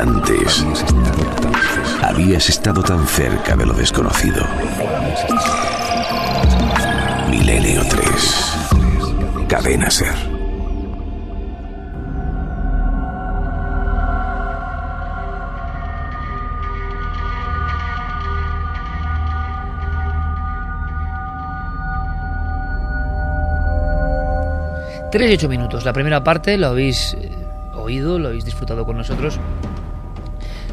antes habías estado tan cerca de lo desconocido. Milenio 3. Cadena Ser. Tres y ocho minutos. La primera parte lo habéis eh, oído, lo habéis disfrutado con nosotros.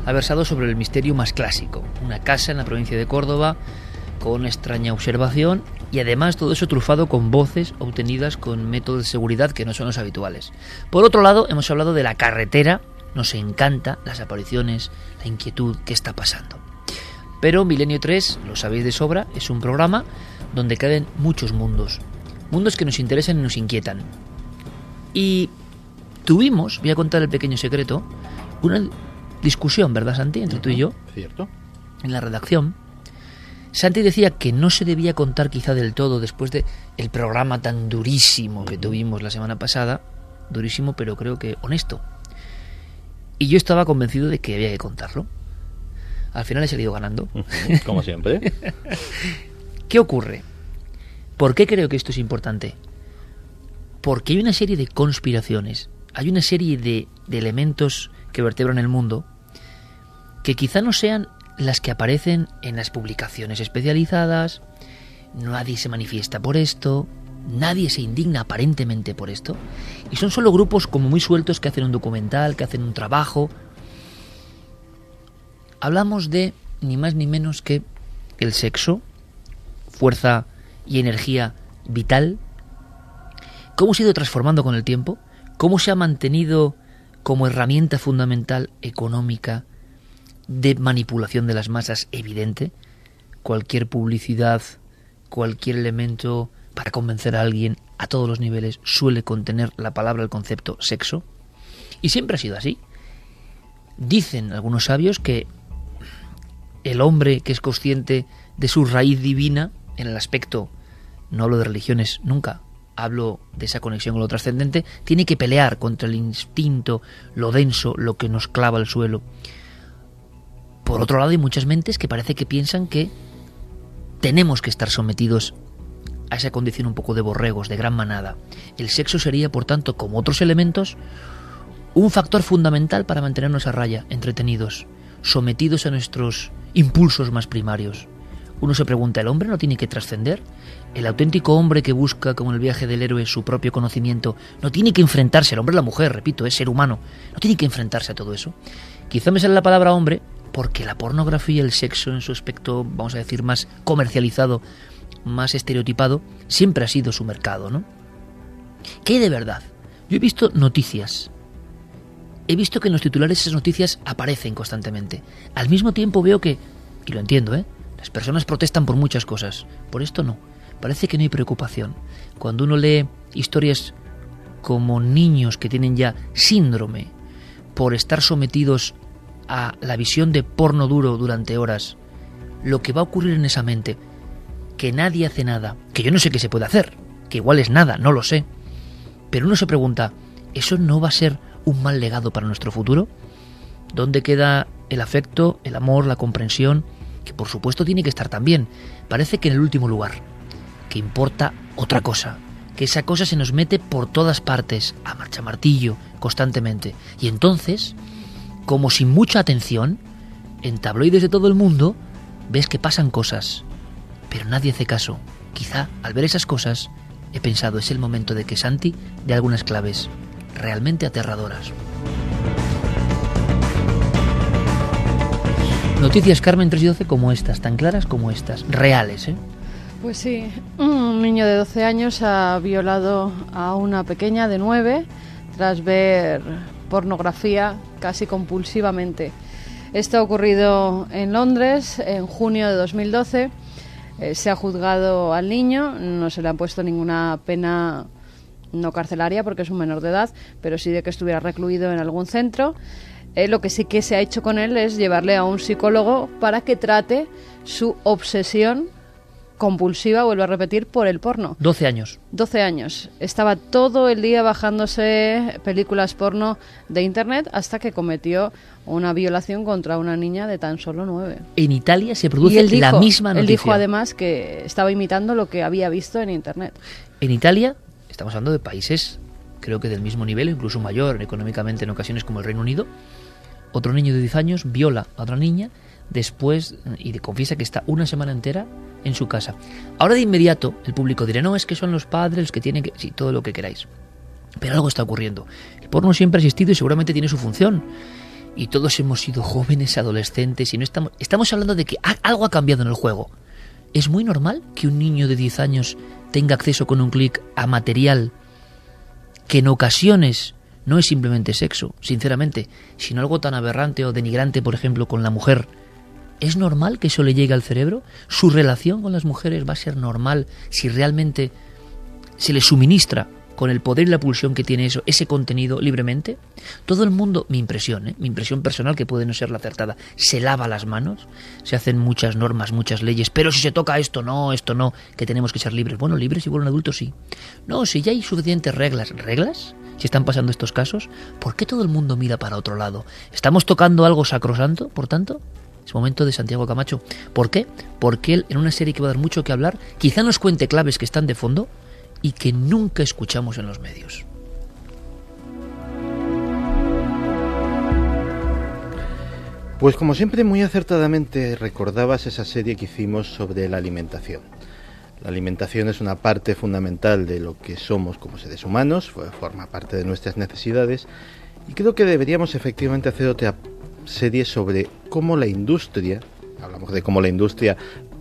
Ha versado sobre el misterio más clásico. Una casa en la provincia de Córdoba con extraña observación y además todo eso trufado con voces obtenidas con métodos de seguridad que no son los habituales. Por otro lado, hemos hablado de la carretera, nos encanta las apariciones, la inquietud, qué está pasando. Pero Milenio 3, lo sabéis de sobra, es un programa donde caben muchos mundos, mundos que nos interesan y nos inquietan. Y tuvimos, voy a contar el pequeño secreto, una discusión, ¿verdad Santi? Entre tú y yo. Cierto. En la redacción. Santi decía que no se debía contar quizá del todo después de el programa tan durísimo que tuvimos la semana pasada, durísimo pero creo que honesto. Y yo estaba convencido de que había que contarlo. Al final he salido ganando. Como siempre. ¿Qué ocurre? ¿Por qué creo que esto es importante? Porque hay una serie de conspiraciones, hay una serie de, de elementos que vertebran el mundo que quizá no sean las que aparecen en las publicaciones especializadas, nadie se manifiesta por esto, nadie se indigna aparentemente por esto, y son solo grupos como muy sueltos que hacen un documental, que hacen un trabajo. Hablamos de ni más ni menos que el sexo, fuerza y energía vital, cómo se ha ido transformando con el tiempo, cómo se ha mantenido como herramienta fundamental económica, de manipulación de las masas evidente. Cualquier publicidad, cualquier elemento para convencer a alguien a todos los niveles suele contener la palabra, el concepto sexo. Y siempre ha sido así. Dicen algunos sabios que el hombre que es consciente de su raíz divina, en el aspecto, no hablo de religiones nunca, hablo de esa conexión con lo trascendente, tiene que pelear contra el instinto, lo denso, lo que nos clava al suelo. Por otro lado, hay muchas mentes que parece que piensan que tenemos que estar sometidos a esa condición un poco de borregos, de gran manada. El sexo sería, por tanto, como otros elementos, un factor fundamental para mantenernos a raya, entretenidos, sometidos a nuestros impulsos más primarios. Uno se pregunta, ¿el hombre no tiene que trascender? ¿El auténtico hombre que busca, como el viaje del héroe, su propio conocimiento, no tiene que enfrentarse, el hombre la mujer, repito, es ser humano, no tiene que enfrentarse a todo eso? Quizá me sale la palabra hombre porque la pornografía y el sexo en su aspecto, vamos a decir, más comercializado, más estereotipado, siempre ha sido su mercado, ¿no? ¿Qué hay de verdad? Yo he visto noticias. He visto que en los titulares esas noticias aparecen constantemente. Al mismo tiempo veo que, y lo entiendo, ¿eh? Las personas protestan por muchas cosas. Por esto no. Parece que no hay preocupación. Cuando uno lee historias como niños que tienen ya síndrome por estar sometidos a la visión de porno duro durante horas, lo que va a ocurrir en esa mente, que nadie hace nada, que yo no sé qué se puede hacer, que igual es nada, no lo sé, pero uno se pregunta, ¿eso no va a ser un mal legado para nuestro futuro? ¿Dónde queda el afecto, el amor, la comprensión? Que por supuesto tiene que estar también. Parece que en el último lugar, que importa otra cosa, que esa cosa se nos mete por todas partes, a marcha martillo, constantemente. Y entonces, como sin mucha atención, en tabloides de todo el mundo, ves que pasan cosas, pero nadie hace caso. Quizá al ver esas cosas, he pensado es el momento de que Santi dé algunas claves realmente aterradoras. Noticias Carmen 3 y 12 como estas, tan claras como estas, reales, ¿eh? Pues sí, un niño de 12 años ha violado a una pequeña de 9 tras ver pornografía casi compulsivamente. Esto ha ocurrido en Londres en junio de 2012. Eh, se ha juzgado al niño, no se le ha puesto ninguna pena no carcelaria porque es un menor de edad, pero sí de que estuviera recluido en algún centro. Eh, lo que sí que se ha hecho con él es llevarle a un psicólogo para que trate su obsesión compulsiva, vuelvo a repetir, por el porno. 12 años. 12 años. Estaba todo el día bajándose películas porno de internet hasta que cometió una violación contra una niña de tan solo 9. En Italia se produce la misma noticia. Él dijo además que estaba imitando lo que había visto en internet. En Italia, estamos hablando de países creo que del mismo nivel, incluso mayor económicamente en ocasiones como el Reino Unido, otro niño de 10 años viola a otra niña después y confiesa que está una semana entera en su casa. Ahora de inmediato el público dirá, no, es que son los padres los que tienen que... Sí, todo lo que queráis. Pero algo está ocurriendo. El porno siempre ha existido y seguramente tiene su función. Y todos hemos sido jóvenes, adolescentes, y no estamos... Hablando de que algo ha cambiado en el juego. ¿Es muy normal que un niño de 10 años tenga acceso con un clic a material que en ocasiones no es simplemente sexo, sinceramente, sino algo tan aberrante o denigrante, por ejemplo, con la mujer, ¿Es normal que eso le llegue al cerebro? ¿Su relación con las mujeres va a ser normal si realmente se le suministra con el poder y la pulsión que tiene eso, ese contenido libremente? Todo el mundo, mi impresión, ¿eh? mi impresión personal, que puede no ser la acertada, se lava las manos, se hacen muchas normas, muchas leyes, pero si se toca esto no, esto no, que tenemos que ser libres. Bueno, libres igual un adulto sí. No, si ya hay suficientes reglas, ¿reglas? Si están pasando estos casos, ¿por qué todo el mundo mira para otro lado? ¿Estamos tocando algo sacrosanto, por tanto? Es momento de Santiago Camacho. ¿Por qué? Porque él, en una serie que va a dar mucho que hablar, quizá nos cuente claves que están de fondo y que nunca escuchamos en los medios. Pues como siempre muy acertadamente recordabas esa serie que hicimos sobre la alimentación. La alimentación es una parte fundamental de lo que somos como seres humanos, forma parte de nuestras necesidades y creo que deberíamos efectivamente hacer otra serie sobre cómo la industria, hablamos de cómo la industria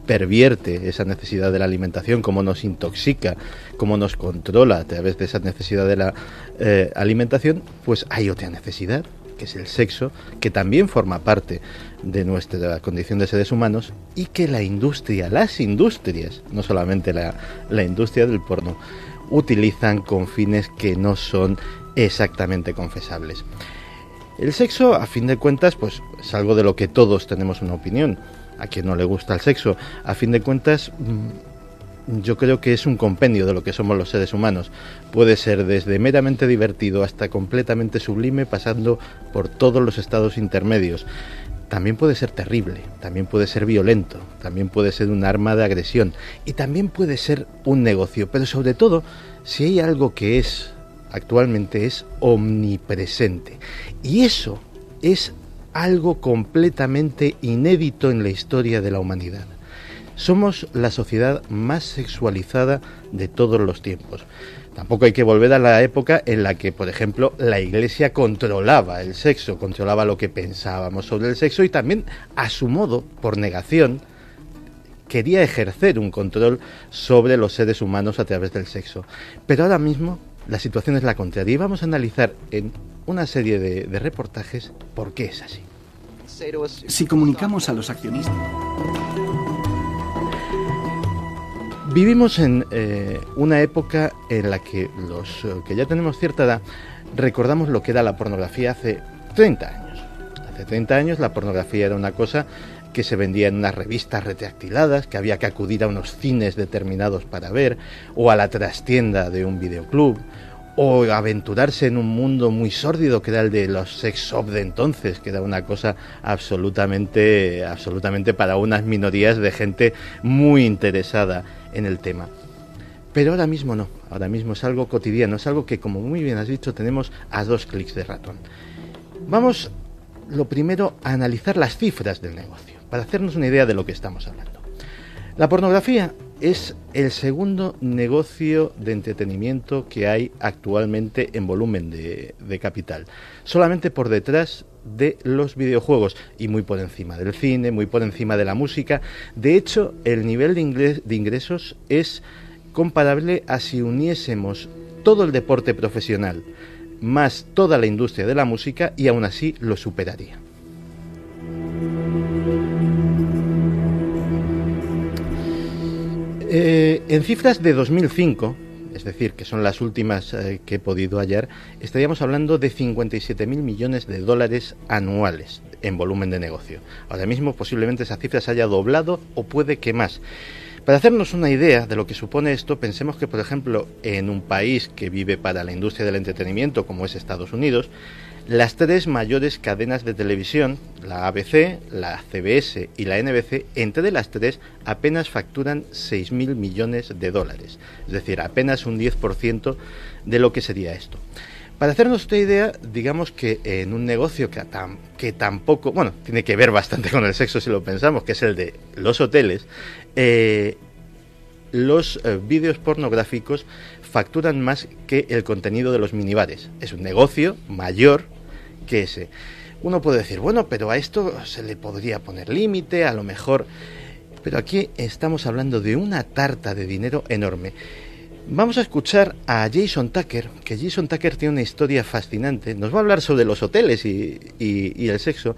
pervierte esa necesidad de la alimentación, cómo nos intoxica, cómo nos controla a través de esa necesidad de la eh, alimentación, pues hay otra necesidad, que es el sexo, que también forma parte de nuestra condición de seres humanos y que la industria, las industrias, no solamente la, la industria del porno, utilizan con fines que no son exactamente confesables. El sexo, a fin de cuentas, pues es algo de lo que todos tenemos una opinión. A quien no le gusta el sexo, a fin de cuentas, mm, yo creo que es un compendio de lo que somos los seres humanos. Puede ser desde meramente divertido hasta completamente sublime, pasando por todos los estados intermedios. También puede ser terrible, también puede ser violento, también puede ser un arma de agresión y también puede ser un negocio. Pero sobre todo, si hay algo que es actualmente es omnipresente. Y eso es algo completamente inédito en la historia de la humanidad. Somos la sociedad más sexualizada de todos los tiempos. Tampoco hay que volver a la época en la que, por ejemplo, la Iglesia controlaba el sexo, controlaba lo que pensábamos sobre el sexo y también, a su modo, por negación, quería ejercer un control sobre los seres humanos a través del sexo. Pero ahora mismo la situación es la contraria y vamos a analizar en una serie de, reportajes por qué es así. Si comunicamos a los accionistas. Vivimos en eh, una época en la que los eh, que ya tenemos cierta edad recordamos lo que era la pornografía hace 30 años. Hace 30 años la pornografía era una cosa que se vendía en unas revistas retractiladas, que había que acudir a unos cines determinados para ver, o a la trastienda de un videoclub, o aventurarse en un mundo muy sórdido que era el de los sex de entonces, que era una cosa absolutamente, absolutamente para unas minorías de gente muy interesada en el tema. Pero ahora mismo no, ahora mismo es algo cotidiano, es algo que, como muy bien has dicho, tenemos a dos clics de ratón. Vamos, lo primero, a analizar las cifras del negocio para hacernos una idea de lo que estamos hablando. La pornografía es el segundo negocio de entretenimiento que hay actualmente en volumen de, capital, solamente por detrás de los videojuegos y muy por encima del cine, muy por encima de la música. De hecho, el nivel de, de ingresos es comparable a si uniésemos todo el deporte profesional más toda la industria de la música y aún así lo superaría. Eh, en cifras de 2005, es decir, que son las últimas eh, que he podido hallar, estaríamos hablando de 57.000 millones de dólares anuales en volumen de negocio. Ahora mismo posiblemente esa cifra se haya doblado o puede que más. Para hacernos una idea de lo que supone esto, pensemos que, por ejemplo, en un país que vive para la industria del entretenimiento, como es Estados Unidos, las tres mayores cadenas de televisión, la ABC, la CBS y la NBC, entre las tres apenas facturan 6.000 millones de dólares, es decir, apenas un 10% de lo que sería esto. Para hacernos esta idea, digamos que en un negocio que, tampoco, bueno, tiene que ver bastante con el sexo si lo pensamos, que es el de los hoteles, eh, los eh, vídeos pornográficos facturan más que el contenido de los minibares. Es un negocio mayor que ese. Uno puede decir, bueno, pero a esto se le podría poner límite, a lo mejor... Pero aquí estamos hablando de una tarta de dinero enorme. Vamos a escuchar a Jason Tucker, que Jason Tucker tiene una historia fascinante. Nos va a hablar sobre los hoteles y, el sexo,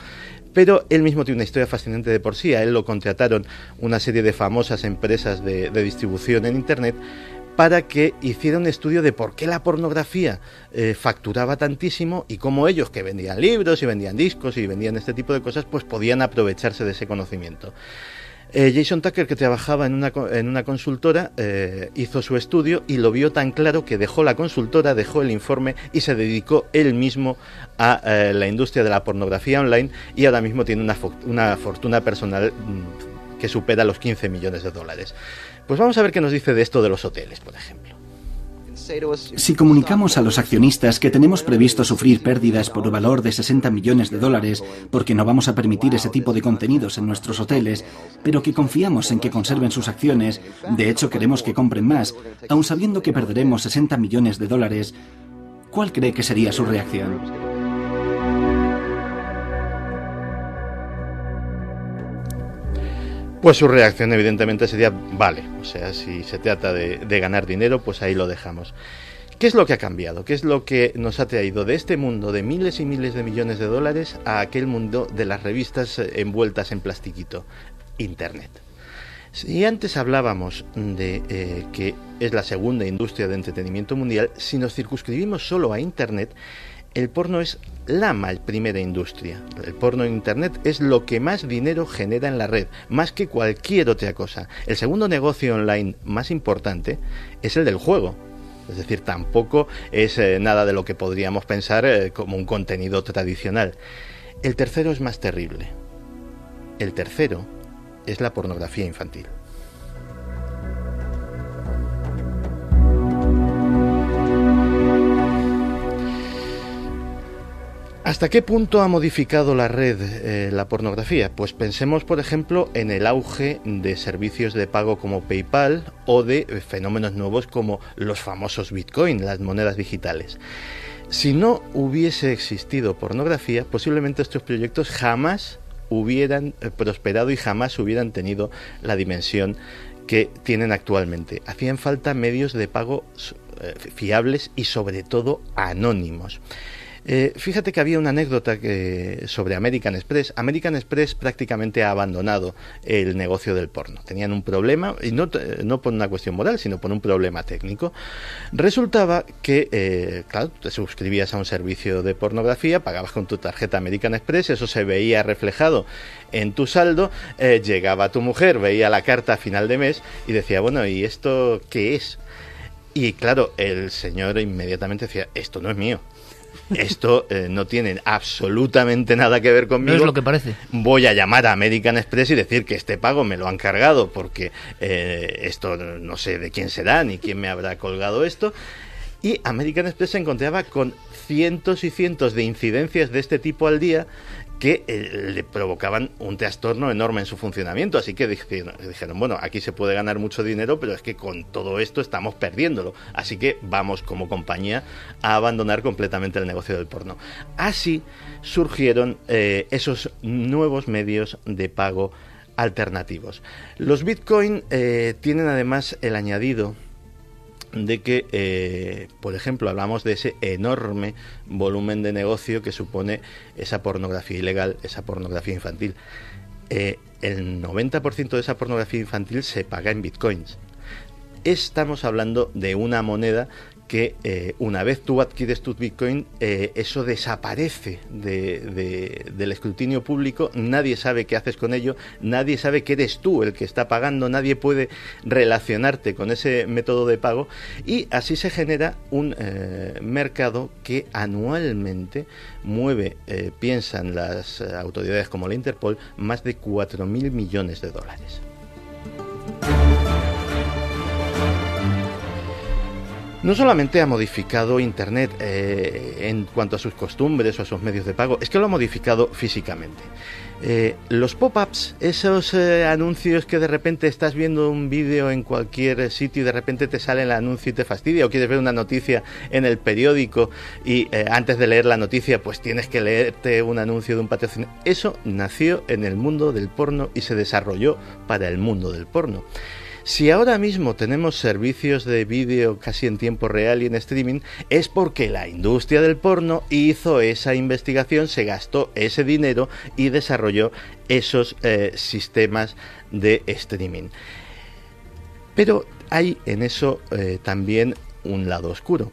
pero él mismo tiene una historia fascinante de por sí. A él lo contrataron una serie de famosas empresas de distribución en Internet para que hiciera un estudio de por qué la pornografía eh, facturaba tantísimo y cómo ellos que vendían libros y vendían discos y vendían este tipo de cosas, pues podían aprovecharse de ese conocimiento. Eh, Jason Tucker, que trabajaba en una, en una consultora, eh, hizo su estudio y lo vio tan claro que dejó la consultora, dejó el informe y se dedicó él mismo a la industria de la pornografía online y ahora mismo tiene una, una fortuna personal mm, que supera los 15 millones de dólares. Pues vamos a ver qué nos dice de esto de los hoteles, por ejemplo. Si comunicamos a los accionistas que tenemos previsto sufrir pérdidas por valor de 60 millones de dólares porque no vamos a permitir ese tipo de contenidos en nuestros hoteles, pero que confiamos en que conserven sus acciones, de hecho queremos que compren más, aun sabiendo que perderemos 60 millones de dólares, ¿cuál cree que sería su reacción? Pues su reacción evidentemente sería, vale, o sea, si se trata de, ganar dinero, pues ahí lo dejamos. ¿Qué es lo que ha cambiado? ¿Qué es lo que nos ha traído de este mundo de miles y miles de millones de dólares a aquel mundo de las revistas eh, envueltas en plastiquito? Internet. Si antes hablábamos de eh, que es la segunda industria de entretenimiento mundial, si nos circunscribimos solo a Internet, el porno es la primera industria. El porno en Internet es lo que más dinero genera en la red, más que cualquier otra cosa. El segundo negocio online más importante es el del juego. Es decir, tampoco es eh, nada de lo que podríamos pensar eh, como un contenido tradicional. El tercero es más terrible. El tercero es la pornografía infantil. ¿Hasta qué punto ha modificado la red eh, la pornografía? Pues pensemos, por ejemplo, en el auge de servicios de pago como PayPal o de eh, fenómenos nuevos como los famosos Bitcoin, las monedas digitales. Si no hubiese existido pornografía, posiblemente estos proyectos jamás hubieran eh, prosperado y jamás hubieran tenido la dimensión que tienen actualmente. Hacían falta medios de pago fiables y sobre todo anónimos. Eh, fíjate que había una anécdota que, sobre American Express. American Express prácticamente ha abandonado el negocio del porno. Tenían un problema, y no, no por una cuestión moral, sino por un problema técnico. Resultaba que, eh, claro, te suscribías a un servicio de pornografía, pagabas con tu tarjeta American Express, eso se veía reflejado en tu saldo, eh, llegaba tu mujer, veía la carta a final de mes y decía, bueno, ¿y esto qué es? Y claro, el señor inmediatamente decía, esto no es mío, esto eh, no tiene absolutamente nada que ver conmigo. No es lo que parece. Voy a llamar a American Express y decir que este pago me lo han cargado porque eh, esto no sé de quién será ni quién me habrá colgado esto. Y American Express se encontraba con cientos y cientos de incidencias de este tipo al día que eh, le provocaban un trastorno enorme en su funcionamiento. Así que dijeron, bueno, aquí se puede ganar mucho dinero, pero es que con todo esto estamos perdiéndolo. Así que vamos como compañía a abandonar completamente el negocio del porno. Así surgieron eh, esos nuevos medios de pago alternativos. Los Bitcoin eh, tienen además el añadido de que, eh, por ejemplo, hablamos de ese enorme volumen de negocio que supone esa pornografía ilegal, esa pornografía infantil. Eh, el 90% de esa pornografía infantil se paga en bitcoins. Estamos hablando de una moneda que eh, una vez tú adquieres tu Bitcoin, eh, eso desaparece del escrutinio público, nadie sabe qué haces con ello, nadie sabe que eres tú el que está pagando, nadie puede relacionarte con ese método de pago y así se genera un eh, mercado que anualmente mueve, piensan las autoridades como la Interpol, más de 4.000 millones de dólares. No solamente ha modificado Internet eh, en cuanto a sus costumbres o a sus medios de pago, es que lo ha modificado físicamente. Eh, los pop-ups, esos eh, anuncios que de repente estás viendo un vídeo en cualquier sitio y de repente te sale el anuncio y te fastidia, o quieres ver una noticia en el periódico y antes de leer la noticia pues tienes que leerte un anuncio de un patrocinador. Eso nació en el mundo del porno y se desarrolló para el mundo del porno. Si ahora mismo tenemos servicios de vídeo casi en tiempo real y en streaming, es porque la industria del porno hizo esa investigación, se gastó ese dinero y desarrolló esos eh, sistemas de streaming. Pero hay en eso eh, también un lado oscuro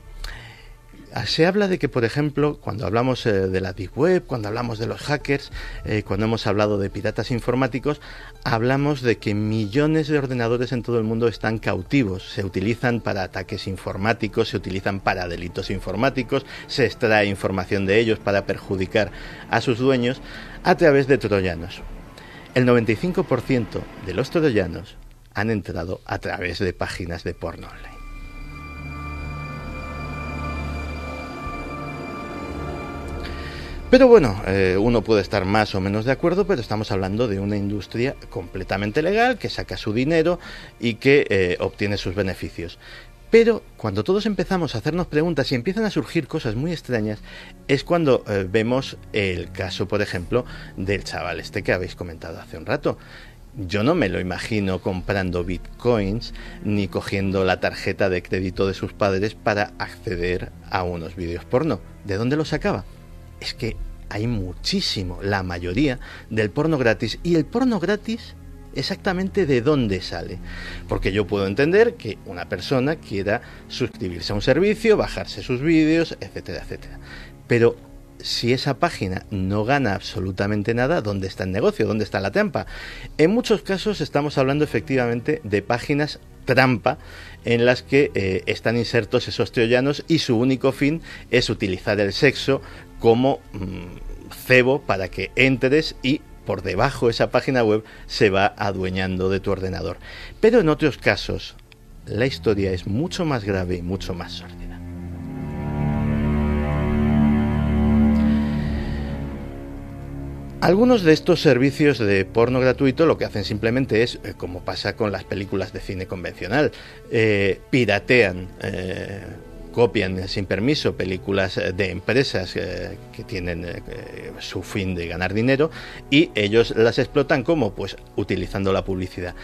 se habla de que, por ejemplo, cuando hablamos eh, de la Deep Web, cuando hablamos de los hackers, eh, cuando hemos hablado de piratas informáticos, hablamos de que millones de ordenadores en todo el mundo están cautivos, se utilizan para ataques informáticos, se utilizan para delitos informáticos, se extrae información de ellos para perjudicar a sus dueños a través de troyanos. El 95% de los troyanos han entrado a través de páginas de porno. Pero bueno, eh, uno puede estar más o menos de acuerdo, pero estamos hablando de una industria completamente legal que saca su dinero y que eh, obtiene sus beneficios. Pero cuando todos empezamos a hacernos preguntas y empiezan a surgir cosas muy extrañas, es cuando eh, vemos el caso, por ejemplo, del chaval este que habéis comentado hace un rato. Yo no me lo imagino comprando bitcoins ni cogiendo la tarjeta de crédito de sus padres para acceder a unos vídeos porno. ¿De dónde lo sacaba? Es que hay muchísimo, la mayoría, del porno gratis. Y el porno gratis, exactamente de dónde sale. Porque yo puedo entender que una persona quiera suscribirse a un servicio, bajarse sus vídeos, etcétera, etcétera. Pero si esa página no gana absolutamente nada, ¿dónde está el negocio? ¿Dónde está la trampa? En muchos casos estamos hablando efectivamente de páginas trampa en las que eh, están insertos esos troyanos y su único fin es utilizar el sexo como mm, cebo para que entres y por debajo de esa página web se va adueñando de tu ordenador. Pero en otros casos, la historia es mucho más grave y mucho más sórdida. Algunos de estos servicios de porno gratuito lo que hacen simplemente es, eh, como pasa con las películas de cine convencional, eh, piratean eh, copian sin permiso películas eh, de empresas eh, que tienen eh, su fin de ganar dinero y ellos las explotan como pues utilizando la publicidad.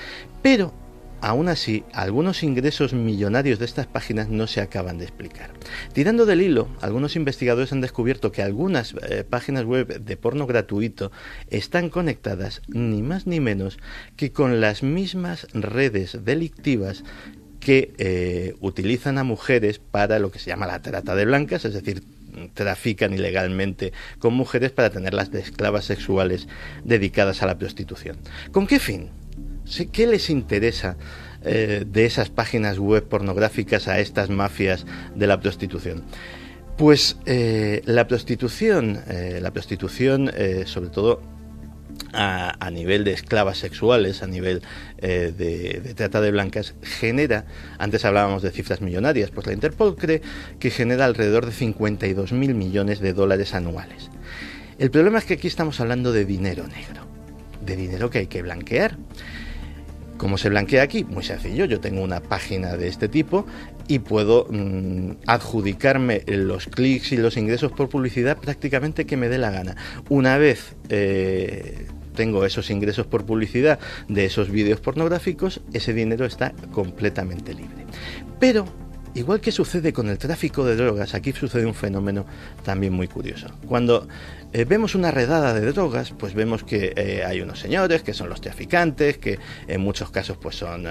Pero Aún así, algunos ingresos millonarios de estas páginas no se acaban de explicar. Tirando del hilo, algunos investigadores han descubierto que algunas páginas web de porno gratuito están conectadas ni más ni menos que con las mismas redes delictivas que eh, utilizan a mujeres para lo que se llama la trata de blancas, es decir, trafican ilegalmente con mujeres para tenerlas de esclavas sexuales dedicadas a la prostitución. ¿Con qué fin? ¿Qué les interesa eh, de esas páginas web pornográficas a estas mafias de la prostitución? Pues eh, la prostitución, la prostitución sobre todo a, nivel de esclavas sexuales, a nivel eh, de, trata de blancas, genera, antes hablábamos de cifras millonarias, pues la Interpol cree que genera alrededor de 52 mil millones de dólares anuales. El problema es que aquí estamos hablando de dinero negro, de dinero que hay que blanquear. ¿Cómo se blanquea aquí? Muy sencillo, yo tengo una página de este tipo y puedo mm, adjudicarme los clics y los ingresos por publicidad prácticamente que me dé la gana. Una vez eh, tengo esos ingresos por publicidad de esos vídeos pornográficos, ese dinero está completamente libre. Pero Igual que sucede con el tráfico de drogas, aquí sucede un fenómeno también muy curioso. Cuando eh, vemos una redada de drogas, pues vemos que eh, hay unos señores que son los traficantes, que en muchos casos pues son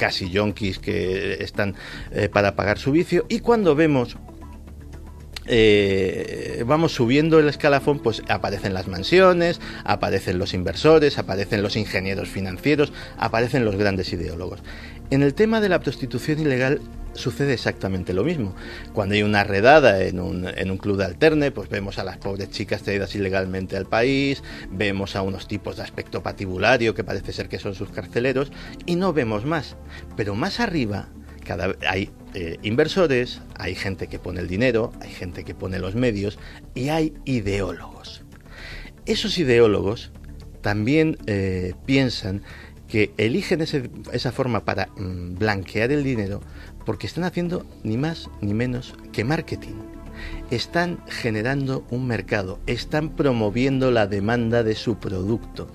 casi yonkis que están para pagar su vicio. Y cuando vemos eh, vamos subiendo el escalafón, pues aparecen las mansiones, aparecen los inversores, aparecen los ingenieros financieros, aparecen los grandes ideólogos. En el tema de la prostitución ilegal sucede exactamente lo mismo. Cuando hay una redada en un, en un club de alterne, pues vemos a las pobres chicas traídas ilegalmente al país, vemos a unos tipos de aspecto patibulario que parece ser que son sus carceleros, y no vemos más. Pero más arriba cada, hay eh, inversores, hay gente que pone el dinero, hay gente que pone los medios y hay ideólogos. Esos ideólogos también eh, piensan que eligen esa forma para mm, blanquear el dinero porque están haciendo ni más ni menos que marketing. Están generando un mercado, están promoviendo la demanda de su producto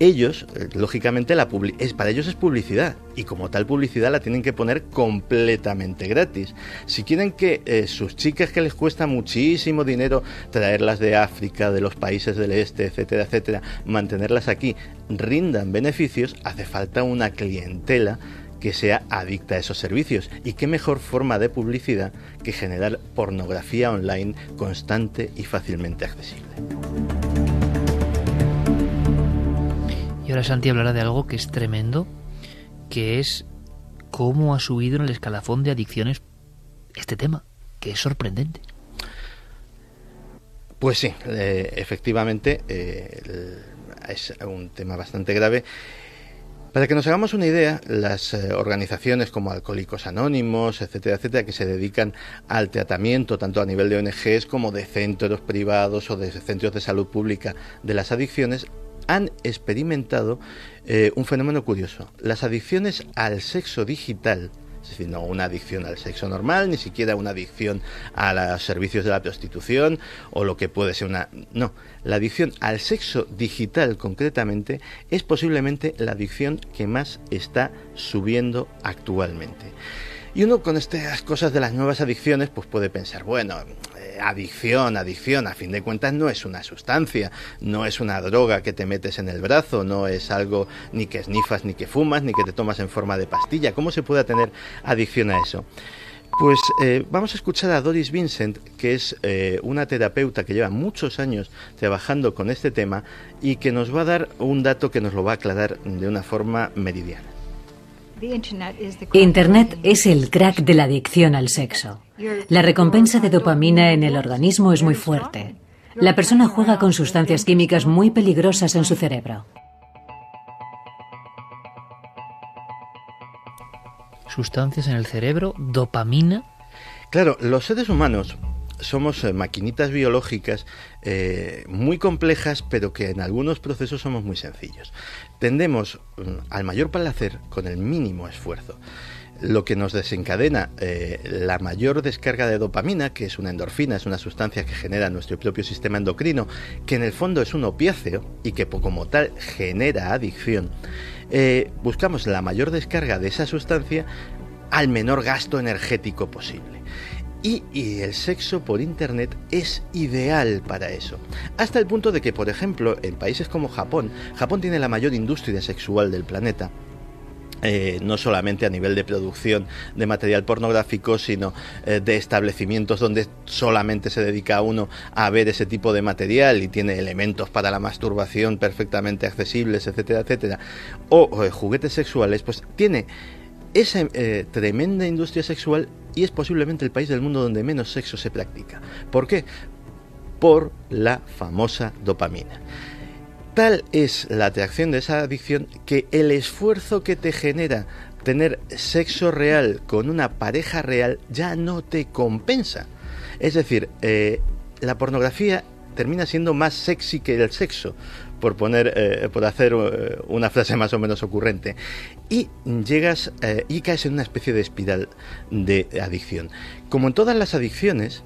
ellos, eh, lógicamente, la es, para ellos es publicidad y como tal publicidad la tienen que poner completamente gratis. Si quieren que eh, sus chicas que les cuesta muchísimo dinero traerlas de África, de los países del este, etcétera, etcétera, mantenerlas aquí, rindan beneficios, hace falta una clientela que sea adicta a esos servicios. ¿Y qué mejor forma de publicidad que generar pornografía online constante y fácilmente accesible? Y ahora Santi hablará de algo que es tremendo, que es cómo ha subido en el escalafón de adicciones este tema, que es sorprendente. Pues sí, eh, efectivamente eh, es un tema bastante grave. Para que nos hagamos una idea, las eh, organizaciones como Alcohólicos Anónimos, etcétera, etcétera, que se dedican al tratamiento tanto a nivel de ONGs como de centros privados o de centros de salud pública de las adicciones, han experimentado eh, un fenómeno curioso. Las adicciones al sexo digital, es decir, no una adicción al sexo normal, ni siquiera una adicción a los servicios de la prostitución o lo que puede ser una... No, la adicción al sexo digital concretamente es posiblemente la adicción que más está subiendo actualmente. Y uno con estas cosas de las nuevas adicciones, pues puede pensar, bueno, adicción, adicción, a fin de cuentas no es una sustancia, no es una droga que te metes en el brazo, no es algo ni que snifas, ni que fumas, ni que te tomas en forma de pastilla. ¿Cómo se puede tener adicción a eso? Pues eh, vamos a escuchar a Doris Vincent, que es eh, una terapeuta que lleva muchos años trabajando con este tema y que nos va a dar un dato que nos lo va a aclarar de una forma meridiana. Internet es el crack de la adicción al sexo. La recompensa de dopamina en el organismo es muy fuerte. La persona juega con sustancias químicas muy peligrosas en su cerebro. Sustancias en el cerebro, dopamina. Claro, los seres humanos somos eh, maquinitas biológicas eh, muy complejas, pero que en algunos procesos somos muy sencillos. Tendemos mm, al mayor placer con el mínimo esfuerzo lo que nos desencadena eh, la mayor descarga de dopamina, que es una endorfina, es una sustancia que genera nuestro propio sistema endocrino, que en el fondo es un opiáceo y que como tal genera adicción, buscamos la mayor descarga de esa sustancia al menor gasto energético posible. Y, el sexo por Internet es ideal para eso. Hasta el punto de que, por ejemplo, en países como Japón, Japón tiene la mayor industria sexual del planeta, eh, no solamente a nivel de producción de material pornográfico, sino eh, de establecimientos donde solamente se dedica uno a ver ese tipo de material y tiene elementos para la masturbación perfectamente accesibles, etcétera, etcétera, o, eh, juguetes sexuales, pues tiene esa tremenda industria sexual y es posiblemente el país del mundo donde menos sexo se practica. ¿Por qué? Por la famosa dopamina. Tal es la atracción de esa adicción que el esfuerzo que te genera tener sexo real con una pareja real ya no te compensa. Es decir, eh, la pornografía termina siendo más sexy que el sexo, por poner, eh, por hacer eh, una frase más o menos ocurrente. Y llegas eh, y caes en una especie de espiral de adicción. Como en todas las adicciones,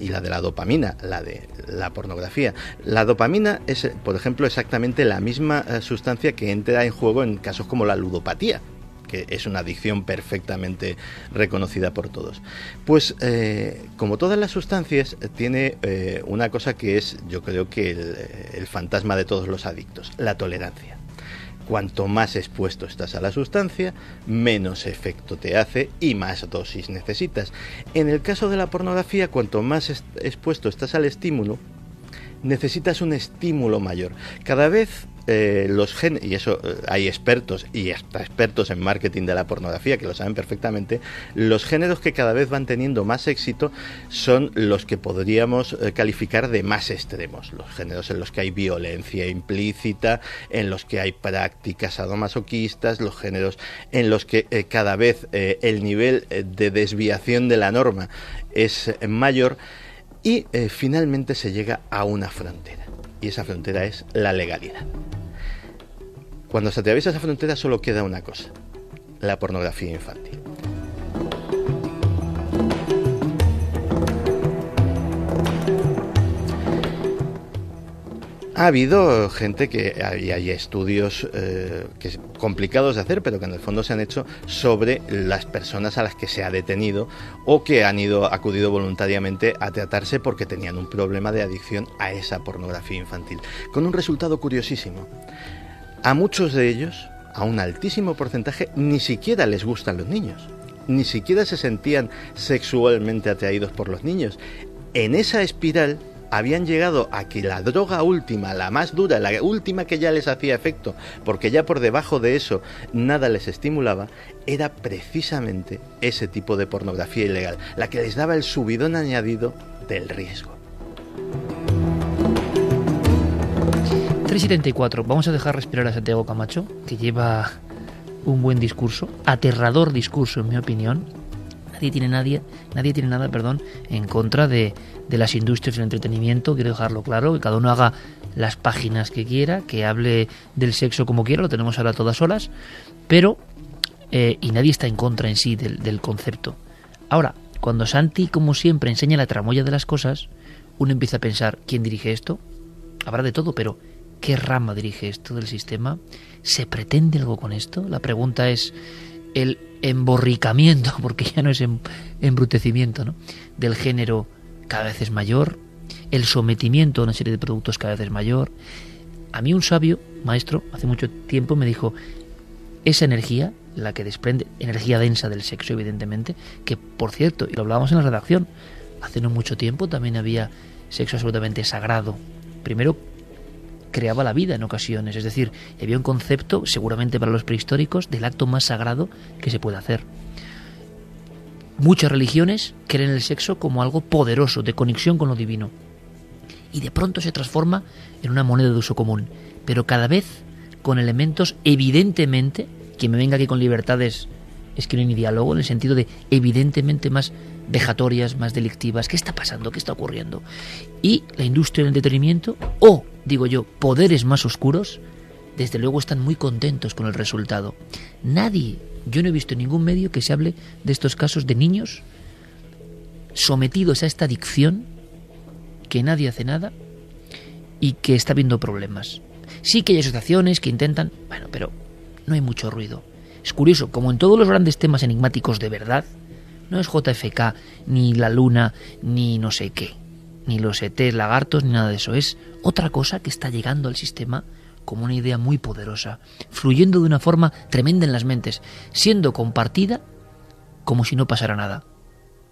y la de la dopamina, la de la pornografía. La dopamina es, por ejemplo, exactamente la misma sustancia que entra en juego en casos como la ludopatía, es una adicción perfectamente reconocida por todos. Pues eh, como todas las sustancias, tiene eh, una cosa que es, yo creo que el, fantasma de todos los adictos, la tolerancia. Cuanto más expuesto estás a la sustancia, menos efecto te hace y más dosis necesitas. En el caso de la pornografía, cuanto más expuesto estás al estímulo, necesitas un estímulo mayor. Cada vez eh, los gen y eso eh, hay expertos y hasta expertos en marketing de la pornografía que lo saben perfectamente, los géneros que cada vez van teniendo más éxito son los que podríamos eh, calificar de más extremos, los géneros en los que hay violencia implícita, en los que hay prácticas sadomasoquistas, los géneros en los que cada vez el nivel de desviación de la norma es mayor y finalmente se llega a una frontera y esa frontera es la legalidad. Cuando se atraviesa esa frontera solo queda una cosa, la pornografía infantil. Ha habido gente que hay, hay estudios eh, complicados de hacer, pero que en el fondo se han hecho sobre las personas a las que se ha detenido o que han ido acudido voluntariamente a tratarse porque tenían un problema de adicción a esa pornografía infantil, con un resultado curiosísimo. A muchos de ellos, a un altísimo porcentaje, ni siquiera les gustan los niños, ni siquiera se sentían sexualmente atraídos por los niños. En esa espiral habían llegado a que la droga última, la más dura, la última que ya les hacía efecto, porque ya por debajo de eso nada les estimulaba, era precisamente ese tipo de pornografía ilegal, la que les daba el subidón añadido del riesgo. 374, vamos a dejar respirar a Santiago Camacho, que lleva un buen discurso, aterrador discurso en mi opinión, nadie tiene nadie, nadie tiene nada, perdón, en contra de, de las industrias del entretenimiento, quiero dejarlo claro, que cada uno haga las páginas que quiera, que hable del sexo como quiera, lo tenemos ahora todas horas, pero eh, y nadie está en contra en sí del, del concepto. Ahora, cuando Santi, como siempre, enseña la tramoya de las cosas, uno empieza a pensar, ¿quién dirige esto? Habrá de todo, pero ¿qué rama dirige esto del sistema? ¿Se pretende algo con esto? La pregunta es, el emborricamiento, porque ya no es em, embrutecimiento, ¿no? del género cada vez es mayor, el sometimiento a una serie de productos cada vez es mayor. A mí un sabio, maestro, hace mucho tiempo me dijo, esa energía, la que desprende, energía densa del sexo, evidentemente, que por cierto, y lo hablábamos en la redacción, hace no mucho tiempo también había sexo absolutamente sagrado. Primero creaba la vida en ocasiones, es decir, había un concepto, seguramente para los prehistóricos, del acto más sagrado que se puede hacer. Muchas religiones creen el sexo como algo poderoso, de conexión con lo divino. Y de pronto se transforma en una moneda de uso común, pero cada vez con elementos evidentemente, que me venga aquí con libertades es que no hay ni diálogo, en el sentido de evidentemente más vejatorias, más delictivas. ¿Qué está pasando? ¿Qué está ocurriendo? Y la industria del entretenimiento, o, digo yo, poderes más oscuros, desde luego están muy contentos con el resultado. Nadie yo no he visto en ningún medio que se hable de estos casos de niños sometidos a esta adicción, que nadie hace nada y que está viendo problemas. Sí que hay asociaciones que intentan, bueno, pero no hay mucho ruido. Es curioso, como en todos los grandes temas enigmáticos de verdad, no es JFK, ni la luna, ni no sé qué, ni los ET lagartos, ni nada de eso. Es otra cosa que está llegando al sistema como una idea muy poderosa, fluyendo de una forma tremenda en las mentes, siendo compartida como si no pasara nada.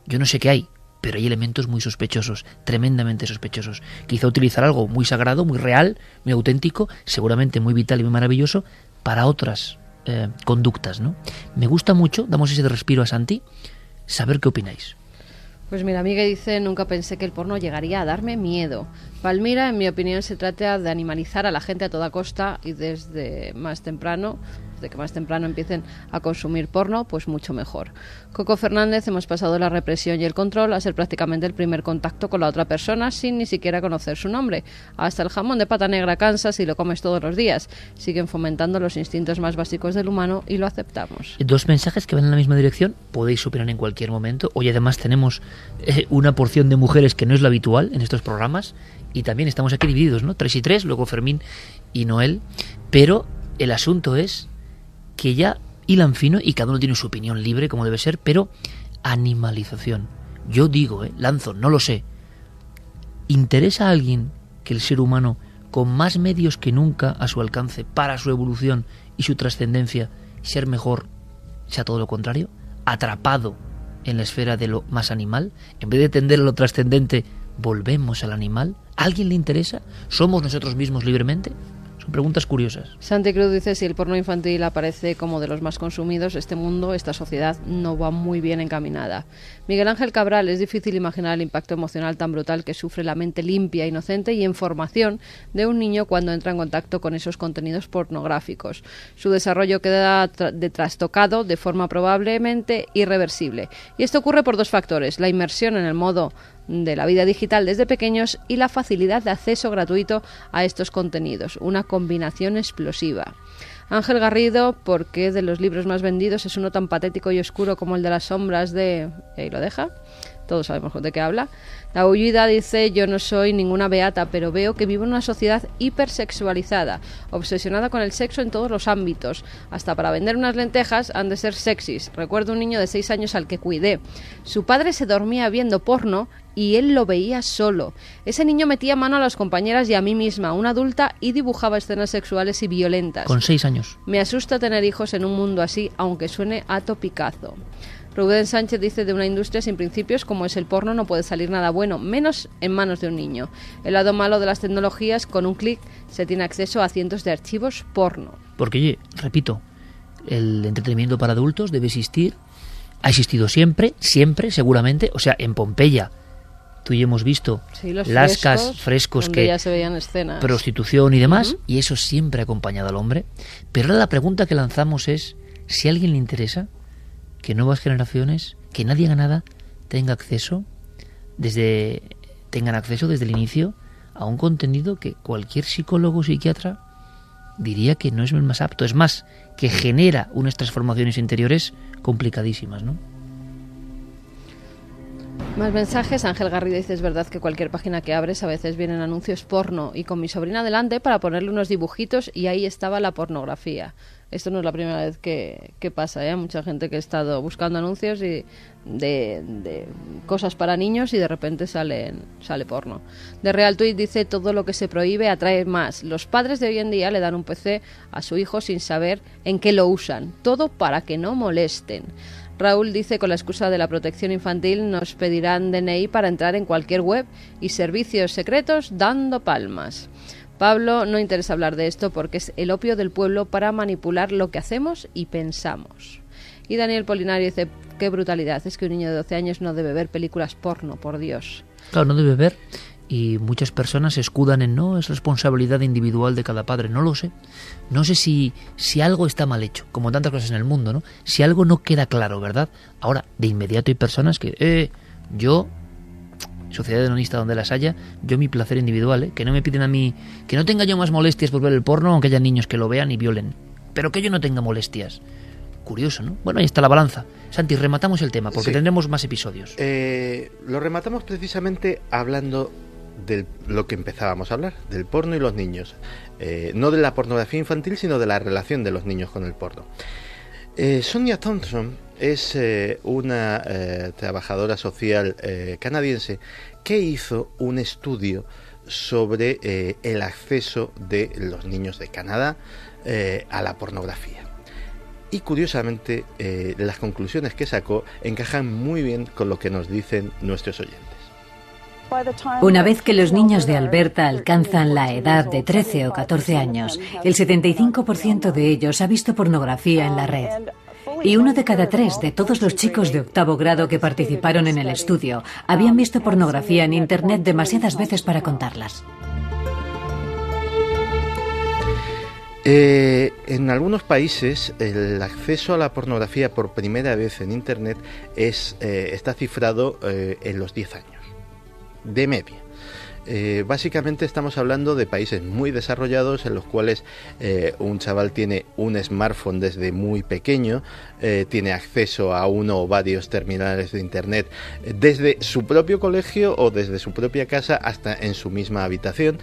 Yo no sé qué hay, pero hay elementos muy sospechosos, tremendamente sospechosos. Quizá utilizar algo muy sagrado, muy real, muy auténtico, seguramente muy vital y muy maravilloso, para otras eh, conductas, ¿no? Me gusta mucho, damos ese respiro a Santi, saber qué opináis. Pues mira, amiga dice, nunca pensé que el porno llegaría a darme miedo. Palmira, en mi opinión, se trata de animalizar a la gente a toda costa y desde más temprano de que más temprano empiecen a consumir porno, pues mucho mejor. Coco Fernández, hemos pasado la represión y el control a ser prácticamente el primer contacto con la otra persona sin ni siquiera conocer su nombre. Hasta el jamón de pata negra cansa si lo comes todos los días. Siguen fomentando los instintos más básicos del humano y lo aceptamos. Dos mensajes que van en la misma dirección, podéis opinar en cualquier momento. Hoy además tenemos eh, una porción de mujeres que no es lo habitual en estos programas y también estamos aquí divididos, ¿no? Tres y tres, luego Fermín y Noel, pero el asunto es que ya hilan fino y cada uno tiene su opinión libre como debe ser, pero animalización. Yo digo, ¿eh? lanzo, no lo sé. ¿Interesa a alguien que el ser humano con más medios que nunca a su alcance para su evolución y su trascendencia, ser mejor, sea todo lo contrario, atrapado en la esfera de lo más animal, en vez de tender a lo trascendente, volvemos al animal. ¿A alguien le interesa? ¿Somos nosotros mismos libremente? Son preguntas curiosas. Santi Cruz dice, si el porno infantil aparece como de los más consumidos, este mundo, esta sociedad no va muy bien encaminada. Miguel Ángel Cabral, es difícil imaginar el impacto emocional tan brutal que sufre la mente limpia, inocente y en formación de un niño cuando entra en contacto con esos contenidos pornográficos. Su desarrollo queda de trastocado de forma probablemente irreversible. Y esto ocurre por dos factores, la inmersión en el modo de la vida digital desde pequeños y la facilidad de acceso gratuito a estos contenidos, una combinación explosiva. Ángel Garrido, porque de los libros más vendidos es uno tan patético y oscuro como el de las sombras de... ¿Y lo deja? Todos sabemos de qué habla. La huida dice, yo no soy ninguna beata, pero veo que vivo en una sociedad hipersexualizada, obsesionada con el sexo en todos los ámbitos. Hasta para vender unas lentejas han de ser sexys. Recuerdo un niño de seis años al que cuidé. Su padre se dormía viendo porno y él lo veía solo. Ese niño metía mano a las compañeras y a mí misma, una adulta, y dibujaba escenas sexuales y violentas. Con seis años. Me asusta tener hijos en un mundo así, aunque suene a topicazo. Rubén Sánchez dice de una industria sin principios como es el porno no puede salir nada bueno, menos en manos de un niño. El lado malo de las tecnologías, con un clic se tiene acceso a cientos de archivos porno. Porque, repito, el entretenimiento para adultos debe existir, ha existido siempre, siempre, seguramente, o sea, en Pompeya. Tú y yo hemos visto lascas, frescos, que ya se veían escenas. prostitución y demás, y eso siempre ha acompañado al hombre. Pero ahora la pregunta que lanzamos es si a alguien le interesa, que nuevas generaciones, que nadie haga nada, tenga acceso desde tengan acceso desde el inicio a un contenido que cualquier psicólogo o psiquiatra diría que no es el más apto, es más, que genera unas transformaciones interiores complicadísimas, ¿no? Más mensajes. Ángel Garrido dice, es verdad que cualquier página que abres a veces vienen anuncios porno y con mi sobrina delante para ponerle unos dibujitos y ahí estaba la pornografía. Esto no es la primera vez que, pasa, ¿eh? Mucha gente que ha estado buscando anuncios y de, cosas para niños y de repente sale porno. De Real Tweet dice, todo lo que se prohíbe atrae más. Los padres de hoy en día le dan un PC a su hijo sin saber en qué lo usan. Todo para que no molesten. Raúl dice, con la excusa de la protección infantil, nos pedirán DNI para entrar en cualquier web y servicios secretos dando palmas. Pablo no interesa hablar de esto porque es el opio del pueblo para manipular lo que hacemos y pensamos. Y Daniel Polinario dice, qué brutalidad, es que un niño de 12 años no debe ver películas porno, por Dios. Claro, no debe ver y muchas personas escudan en no, es responsabilidad individual de cada padre, no lo sé. No sé si, si algo está mal hecho, como tantas cosas en el mundo, ¿no? Si algo no queda claro, ¿verdad? Ahora, de inmediato hay personas que, eh, yo sociedad hedonista donde las haya, yo mi placer individual, ¿eh? que no me piden a mí, que no tenga yo más molestias por ver el porno, aunque haya niños que lo vean y violen, pero que yo no tenga molestias. Curioso, ¿no? Bueno, ahí está la balanza. Santi, rematamos el tema, porque tendremos más episodios. Eh, lo rematamos precisamente hablando de lo que empezábamos a hablar, del porno y los niños. Eh, no de la pornografía infantil, sino de la relación de los niños con el porno. Sonia Thompson es eh, una eh, trabajadora social eh, canadiense que hizo un estudio sobre el acceso de los niños de Canadá a la pornografía. Y curiosamente las conclusiones que sacó encajan muy bien con lo que nos dicen nuestros oyentes. Una vez que los niños de Alberta alcanzan la edad de 13 o 14 años, el 75% de ellos ha visto pornografía en la red. Y uno de cada tres de todos los chicos de octavo grado que participaron en el estudio habían visto pornografía en Internet demasiadas veces para contarlas. Eh, en algunos países el acceso a la pornografía por primera vez en Internet es, eh, está cifrado eh, en los 10 años, de media. Eh, básicamente estamos hablando de países muy desarrollados en los cuales eh, un chaval tiene un smartphone desde muy pequeño, eh, tiene acceso a uno o varios terminales de internet desde su propio colegio o desde su propia casa hasta en su misma habitación.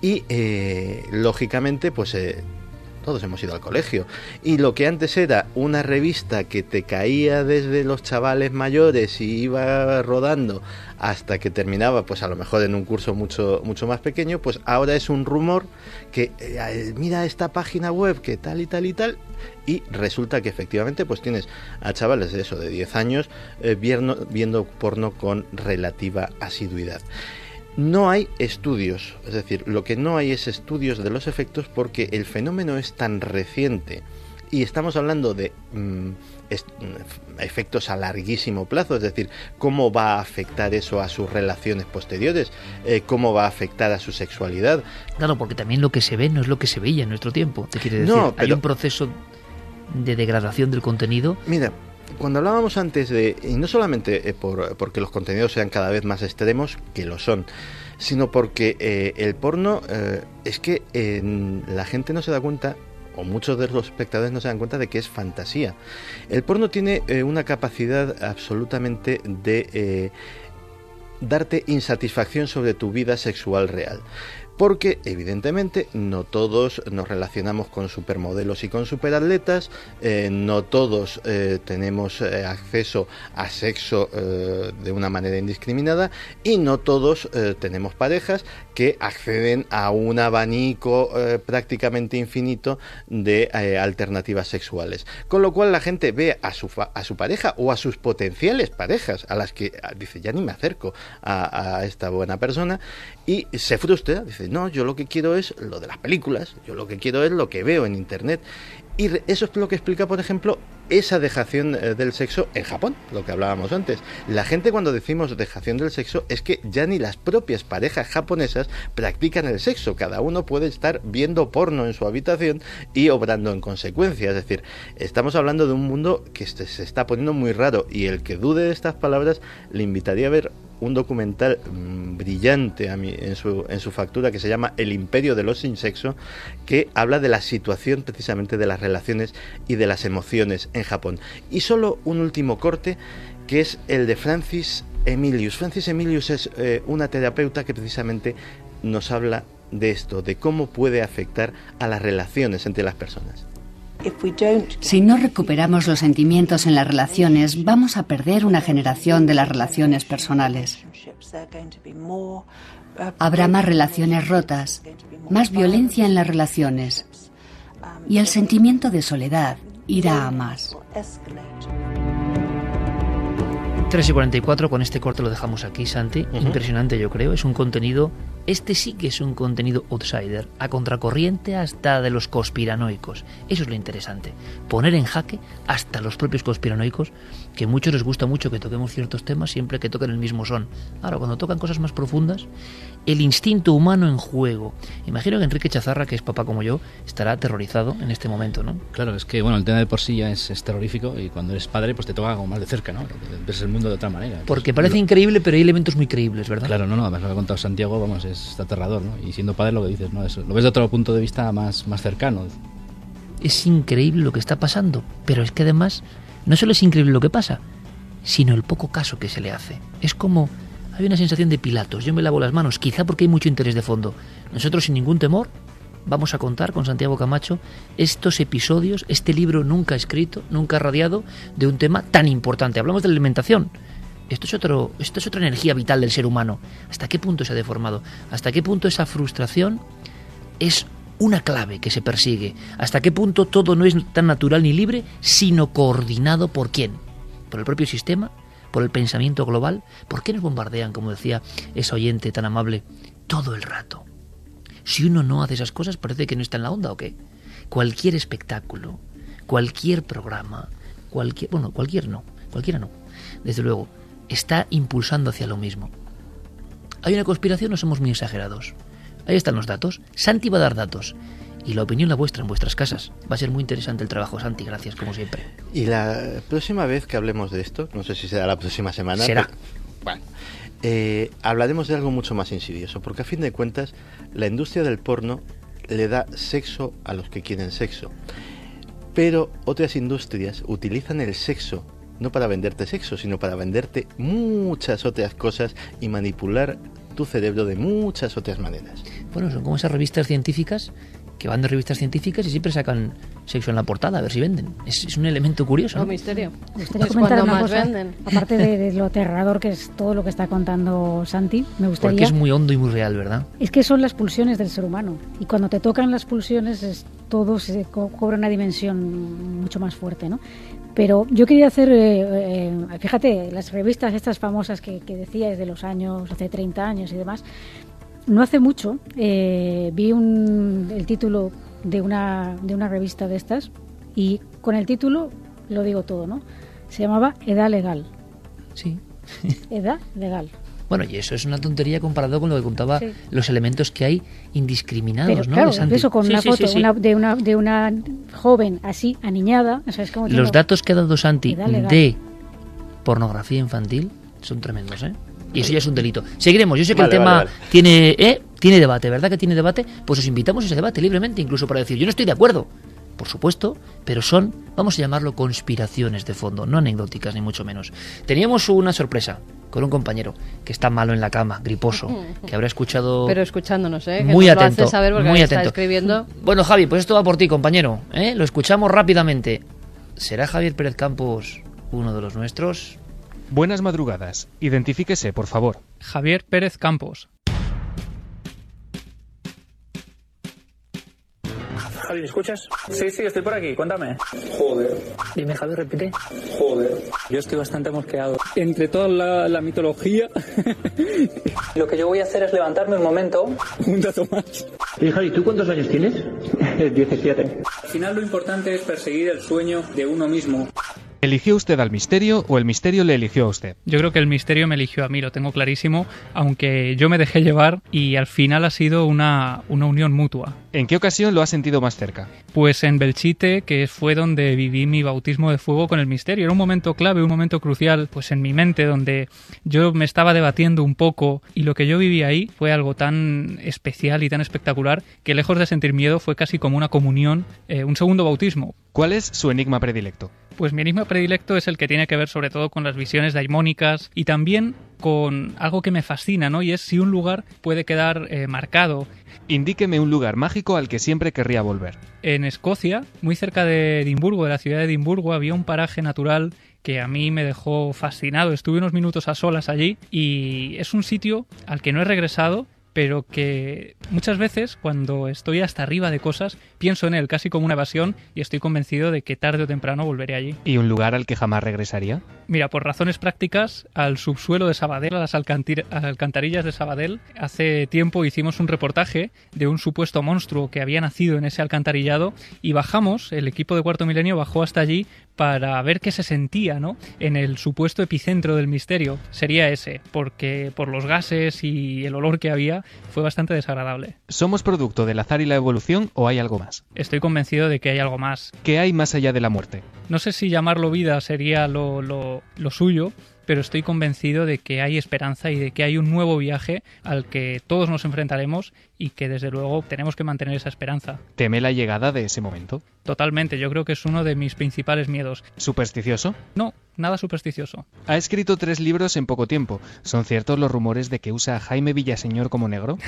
Y lógicamente pues todos hemos ido al colegio. Y lo que antes era una revista que te caía desde los chavales mayores y iba rodando hasta que terminaba, pues a lo mejor en un curso mucho, mucho más pequeño, pues ahora es un rumor que eh, mira esta página web que tal y tal y tal, y resulta que efectivamente pues tienes a chavales de eso, de 10 años, eh, viendo, viendo porno con relativa asiduidad. No hay estudios, es decir, lo que no hay es estudios de los efectos porque el fenómeno es tan reciente y estamos hablando de mm, efectos a larguísimo plazo, es decir, cómo va a afectar eso a sus relaciones posteriores, eh, cómo va a afectar a su sexualidad. Claro, porque también lo que se ve no es lo que se veía en nuestro tiempo, te quiere decir, hay un proceso de degradación del contenido. Mira, cuando hablábamos antes de, y no solamente eh, por, porque los contenidos sean cada vez más extremos, que lo son, sino porque eh, el porno es que la gente no se da cuenta o muchos de los espectadores no se dan cuenta de que es fantasía. El porno tiene eh, una capacidad absolutamente de eh, darte insatisfacción sobre tu vida sexual real porque evidentemente no todos nos relacionamos con supermodelos y con superatletas, eh, no todos eh, tenemos eh, acceso a sexo de una manera indiscriminada y no todos tenemos parejas que acceden a un abanico prácticamente infinito de alternativas sexuales. Con lo cual la gente ve a su, a su pareja o a sus potenciales parejas, a las que dice ya ni me acerco a, a esta buena persona y se frustra, dice no, yo lo que quiero es lo de las películas, yo lo que quiero es lo que veo en Internet. Y eso es lo que explica, por ejemplo, esa dejación eh, del sexo en Japón, lo que hablábamos antes. La gente cuando decimos dejación del sexo es que ya ni las propias parejas japonesas practican el sexo. Cada uno puede estar viendo porno en su habitación y obrando en consecuencia. Es decir, estamos hablando de un mundo que se está poniendo muy raro y el que dude de estas palabras le invitaría a ver un documental mm, brillante a mí, en, su, en su factura que se llama El imperio de los sin sexo, que habla de la situación precisamente de las relaciones y de las emociones en Japón. Y solo un último corte, que es el de Francis Emilius. Francis Emilius es eh, una terapeuta que precisamente nos habla de esto, de cómo puede afectar a las relaciones entre las personas. Si no recuperamos los sentimientos en las relaciones, vamos a perder una generación de las relaciones personales. Habrá más relaciones rotas, más violencia en las relaciones y el sentimiento de soledad irá a más. 3 y 44, con este corte lo dejamos aquí, Santi. Impresionante, yo creo. Es un contenido este sí que es un contenido outsider, a contracorriente hasta de los conspiranoicos. Eso es lo interesante. Poner en jaque hasta los propios conspiranoicos, que a muchos les gusta mucho que toquemos ciertos temas siempre que toquen el mismo son. Ahora, cuando tocan cosas más profundas, el instinto humano en juego. Imagino que Enrique Chazarra, que es papá como yo, estará aterrorizado en este momento, ¿no? Claro, es que bueno, el tema de por sí ya es, terrorífico y cuando eres padre, pues te toca algo más de cerca, ¿no? Ves el mundo de otra manera. Porque parece increíble, pero hay elementos muy creíbles, ¿verdad? Claro, no, no, además lo que ha contado Santiago, vamos, es aterrador, ¿no? Y siendo padre lo que dices, ¿no? Eso, lo ves de otro punto de vista más, más cercano. Es increíble lo que está pasando, pero es que además no solo es increíble lo que pasa, sino el poco caso que se le hace. Es como hay una sensación de Pilatos, yo me lavo las manos, quizá porque hay mucho interés de fondo. Nosotros sin ningún temor vamos a contar con Santiago Camacho estos episodios, este libro nunca escrito, nunca radiado, de un tema tan importante. Hablamos de la alimentación, esto es, esto es otra energía vital del ser humano. ¿Hasta qué punto se ha deformado? ¿Hasta qué punto esa frustración es una clave que se persigue? ¿Hasta qué punto todo no es tan natural ni libre, sino coordinado por quién? ¿Por el propio sistema? ¿Por el pensamiento global? ¿Por qué nos bombardean, como decía ese oyente tan amable, todo el rato? Si uno no hace esas cosas, parece que no está en la onda o qué. Cualquier espectáculo, cualquier programa, cualquier. Bueno, cualquier no, cualquiera no. Desde luego, está impulsando hacia lo mismo. ¿Hay una conspiración o somos muy exagerados? Ahí están los datos. Santi va a dar datos. Y la opinión la vuestra en vuestras casas. Va a ser muy interesante el trabajo, Santi. Gracias, como siempre. Y la próxima vez que hablemos de esto, no sé si será la próxima semana. Será. bueno, eh, hablaremos de algo mucho más insidioso, porque a fin de cuentas, la industria del porno le da sexo a los que quieren sexo. Pero otras industrias utilizan el sexo no para venderte sexo, sino para venderte muchas otras cosas y manipular tu cerebro de muchas otras maneras. Bueno, son como esas revistas científicas que van de revistas científicas y siempre sacan sexo en la portada, a ver si venden. Es, un elemento curioso. ¿no? misterio. Me gustaría comentar una cosa, aparte de, lo aterrador que es todo lo que está contando Santi, me gustaría... Porque es muy hondo y muy real, ¿verdad? Es que son las pulsiones del ser humano. Y cuando te tocan las pulsiones, es, todo se cobra una dimensión mucho más fuerte, ¿no? Pero yo quería hacer, eh, eh, fíjate, las revistas estas famosas que, que decías de los años, hace 30 años y demás, no hace mucho eh, vi un, el título de una, de una revista de estas y con el título lo digo todo, ¿no? Se llamaba Edad Legal. Sí. Edad Legal. Bueno, y eso es una tontería comparado con lo que contaba los elementos que hay indiscriminados, ¿no? Claro, eso con una foto de, una, de una joven así, aniñada. los datos que ha dado Santi de pornografía infantil son tremendos, ¿eh? Y eso ya es un delito. Seguiremos. Yo sé que el tema tiene ¿eh? tiene debate, ¿verdad que tiene debate? Pues os invitamos a ese debate libremente, incluso para decir, yo no estoy de acuerdo, por supuesto, pero son, vamos a llamarlo, conspiraciones de fondo, no anecdóticas ni mucho menos. Teníamos una sorpresa con un compañero que está malo en la cama, griposo, que habrá escuchado... Pero escuchándonos, ¿eh? muy atento, saber muy atento. Está escribiendo. Bueno, Javi, pues esto va por ti, compañero. ¿eh? Lo escuchamos rápidamente. ¿Será Javier Pérez Campos uno de los nuestros? Buenas madrugadas. Identifíquese, por favor. Javier Pérez Campos. Javi, ¿me escuchas? Sí, sí, estoy por aquí, cuéntame. Joder. Dime, Javi, repite. Joder. Yo estoy bastante mosqueado. Entre toda la, mitología. Lo que yo voy a hacer es levantarme un momento. Un dato más. Y Javi, ¿tú cuántos años tienes? 17. Al final lo importante es perseguir el sueño de uno mismo. ¿Eligió usted al misterio o el misterio le eligió a usted? Yo creo que el misterio me eligió a mí, lo tengo clarísimo, aunque yo me dejé llevar y al final ha sido una, una unión mutua. ¿En qué ocasión lo ha sentido más cerca? Pues en Belchite, que fue donde viví mi bautismo de fuego con el misterio. Era un momento clave, un momento crucial, pues en mi mente, donde yo me estaba debatiendo un poco y lo que yo viví ahí fue algo tan especial y tan espectacular que lejos de sentir miedo fue casi como una comunión, eh, un segundo bautismo. ¿Cuál es su enigma predilecto? Pues mi enigma predilecto es el que tiene que ver sobre todo con las visiones daimónicas y también con algo que me fascina, ¿no? Y es si un lugar puede quedar eh, marcado. Indíqueme un lugar mágico al que siempre querría volver. En Escocia, muy cerca de Edimburgo, de la ciudad de Edimburgo, había un paraje natural que a mí me dejó fascinado. Estuve unos minutos a solas allí y es un sitio al que no he regresado pero que muchas veces cuando estoy hasta arriba de cosas pienso en él casi como una evasión y estoy convencido de que tarde o temprano volveré allí. ¿Y un lugar al que jamás regresaría? Mira, por razones prácticas, al subsuelo de Sabadell, a las alcantarillas de Sabadell, hace tiempo hicimos un reportaje de un supuesto monstruo que había nacido en ese alcantarillado y bajamos, el equipo de Cuarto Milenio bajó hasta allí para ver qué se sentía, ¿no? En el supuesto epicentro del misterio. Sería ese, porque por los gases y el olor que había fue bastante desagradable. ¿Somos producto del azar y la evolución o hay algo más? Estoy convencido de que hay algo más. ¿Qué hay más allá de la muerte? No sé si llamarlo vida sería lo, lo, lo suyo, pero estoy convencido de que hay esperanza y de que hay un nuevo viaje al que todos nos enfrentaremos y que desde luego tenemos que mantener esa esperanza. ¿Teme la llegada de ese momento? Totalmente, yo creo que es uno de mis principales miedos. ¿Supersticioso? No, nada supersticioso. Ha escrito tres libros en poco tiempo. ¿Son ciertos los rumores de que usa a Jaime Villaseñor como negro?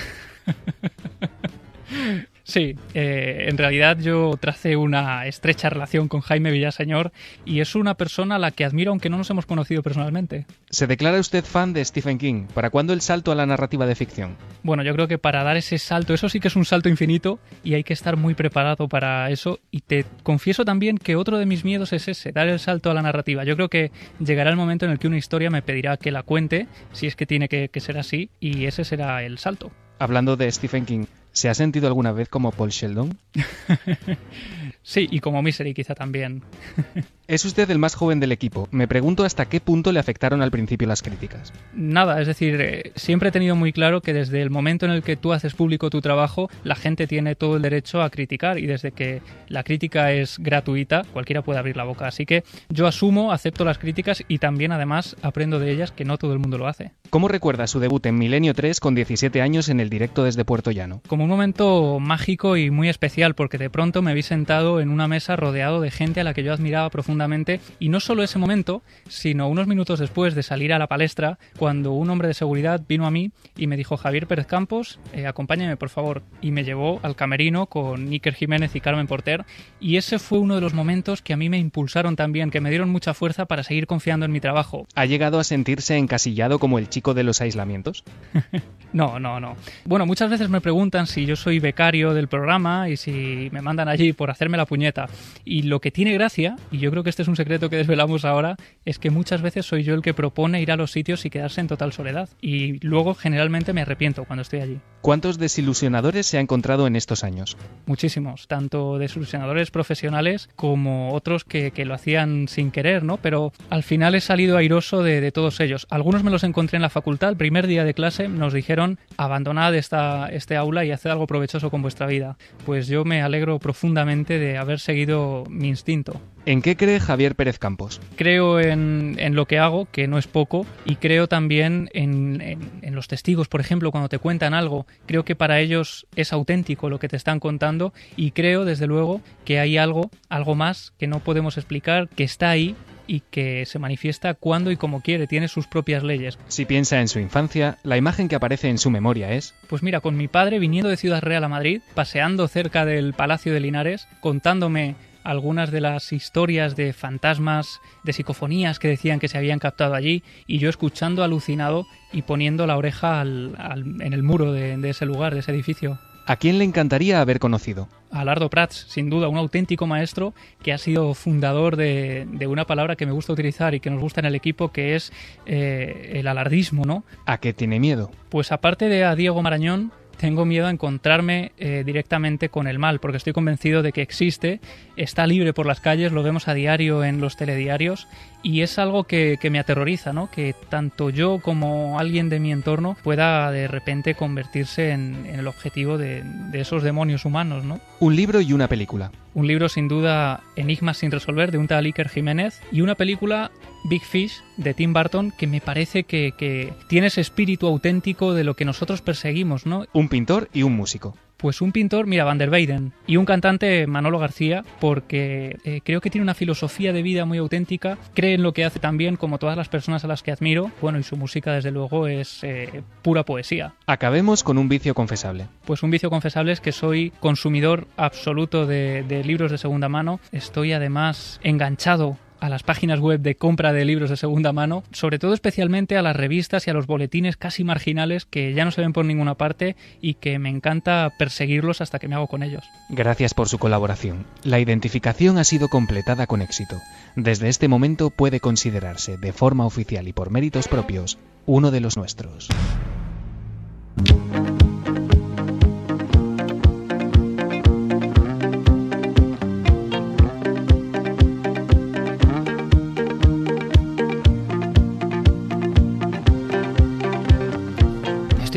Sí, eh, en realidad yo tracé una estrecha relación con Jaime Villaseñor y es una persona a la que admiro aunque no nos hemos conocido personalmente. ¿Se declara usted fan de Stephen King? ¿Para cuándo el salto a la narrativa de ficción? Bueno, yo creo que para dar ese salto, eso sí que es un salto infinito y hay que estar muy preparado para eso y te confieso también que otro de mis miedos es ese, dar el salto a la narrativa. Yo creo que llegará el momento en el que una historia me pedirá que la cuente, si es que tiene que, que ser así, y ese será el salto. Hablando de Stephen King, ¿Se ha sentido alguna vez como Paul Sheldon? sí, y como Misery quizá también. es usted el más joven del equipo. Me pregunto hasta qué punto le afectaron al principio las críticas. Nada, es decir, eh, siempre he tenido muy claro que desde el momento en el que tú haces público tu trabajo, la gente tiene todo el derecho a criticar y desde que la crítica es gratuita, cualquiera puede abrir la boca. Así que yo asumo, acepto las críticas y también además aprendo de ellas que no todo el mundo lo hace. ¿Cómo recuerda su debut en Milenio 3 con 17 años en el directo desde Puerto Llano? un momento mágico y muy especial porque de pronto me vi sentado sentado en una mesa rodeado de gente a la que yo admiraba profundamente y no solo ese momento, sino unos minutos después de salir a la palestra, cuando un hombre de seguridad vino a mí y me dijo, Javier Pérez Campos, eh, acompáñame por favor, y me llevó al camerino con Iker Jiménez y Carmen Porter, y ese fue uno de los momentos que a mí me impulsaron también, que me dieron mucha fuerza para seguir confiando en mi trabajo. ¿Ha llegado a sentirse encasillado como el chico de los aislamientos? no, no, no. Bueno, muchas veces me preguntan si yo soy becario del programa y si me mandan allí por hacerme la puñeta. Y lo que tiene gracia, y yo creo que este es un secreto que desvelamos ahora, es que muchas veces soy yo el que propone ir a los sitios y quedarse en total soledad. Y luego generalmente me arrepiento cuando estoy allí. ¿Cuántos desilusionadores se ha encontrado en estos años? Muchísimos, tanto desilusionadores profesionales como otros que, que lo hacían sin querer, ¿no? Pero al final he salido airoso de, de, todos ellos. Algunos me los encontré en la facultad, el primer día de clase nos dijeron abandonad esta, este aula y haced algo provechoso con vuestra vida. Pues yo me alegro profundamente de haber seguido mi instinto. ¿En qué cree Javier Pérez Campos? Creo en, en, lo que hago, que no es poco, y creo también en, en, en, los testigos, por ejemplo, cuando te cuentan algo. Creo que para ellos es auténtico lo que te están contando y creo, desde luego, que hay algo, algo más que no podemos explicar, que está ahí y que se manifiesta cuando y como quiere, tiene sus propias leyes. Si piensa en su infancia, la imagen que aparece en su memoria es... Pues mira, con mi padre viniendo de Ciudad Real a Madrid, paseando cerca del Palacio de Linares, contándome algunas de las historias de fantasmas, de psicofonías que decían que se habían captado allí, y yo escuchando alucinado y poniendo la oreja al, al, en el muro de, de ese lugar, de ese edificio. ¿A quién le encantaría haber conocido? A Lardo Prats, sin duda, un auténtico maestro que ha sido fundador de, de, una palabra que me gusta utilizar y que nos gusta en el equipo, que es eh, el alardismo, ¿no? ¿A qué tiene miedo? Pues aparte de a Diego Marañón, tengo miedo a encontrarme eh, directamente con el mal, porque estoy convencido de que existe, está libre por las calles, lo vemos a diario en los telediarios y es algo que, que, me aterroriza, ¿no? Que tanto yo como alguien de mi entorno pueda de repente convertirse en, en el objetivo de, de, esos demonios humanos, ¿no? Un libro y una película. Un libro sin duda Enigmas sin resolver de un tal Iker Jiménez y una película Big Fish de Tim Burton que me parece que, que tiene ese espíritu auténtico de lo que nosotros perseguimos, ¿no? Un pintor y un músico. Pues un pintor, mira, Van der Weyden, y un cantante, Manolo García, porque eh, creo que tiene una filosofía de vida muy auténtica, cree en lo que hace también, como todas las personas a las que admiro, bueno, y su música, desde luego, es eh, pura poesía. Acabemos con un vicio confesable. Pues un vicio confesable es que soy consumidor absoluto de, de libros de segunda mano, estoy además enganchado a las páginas web de compra de libros de segunda mano, sobre todo especialmente a las revistas y a los boletines casi marginales que ya no se ven por ninguna parte y que me encanta perseguirlos hasta que me hago con ellos. Gracias por su colaboración. La identificación ha sido completada con éxito. Desde este momento puede considerarse, de forma oficial y por méritos propios, uno de los nuestros.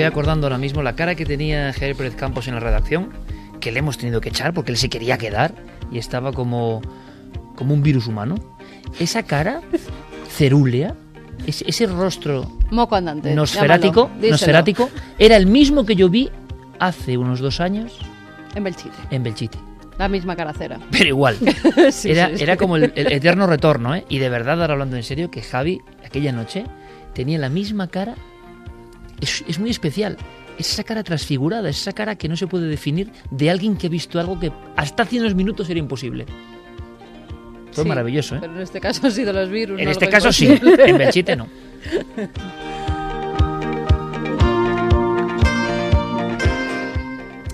Estoy acordando ahora mismo la cara que tenía Javier Pérez Campos en la redacción, que le hemos tenido que echar porque él se quería quedar y estaba como, como un virus humano. Esa cara cerúlea, ese, ese rostro Moco andante, nosferático, llámalo, nosferático, era el mismo que yo vi hace unos dos años en Belchite. En Belchite. La misma caracera. Pero igual. sí, era, sí, sí. era como el, el, eterno retorno, ¿eh? Y de verdad, ahora hablando en serio, que Javi, aquella noche, tenía la misma cara es, es, muy especial. Es esa cara transfigurada, es esa cara que no se puede definir de alguien que ha visto algo que hasta hace unos minutos era imposible. Fue sí, maravilloso, ¿eh? Pero en este caso ha sido los virus. En no este caso sí, en Belchite no.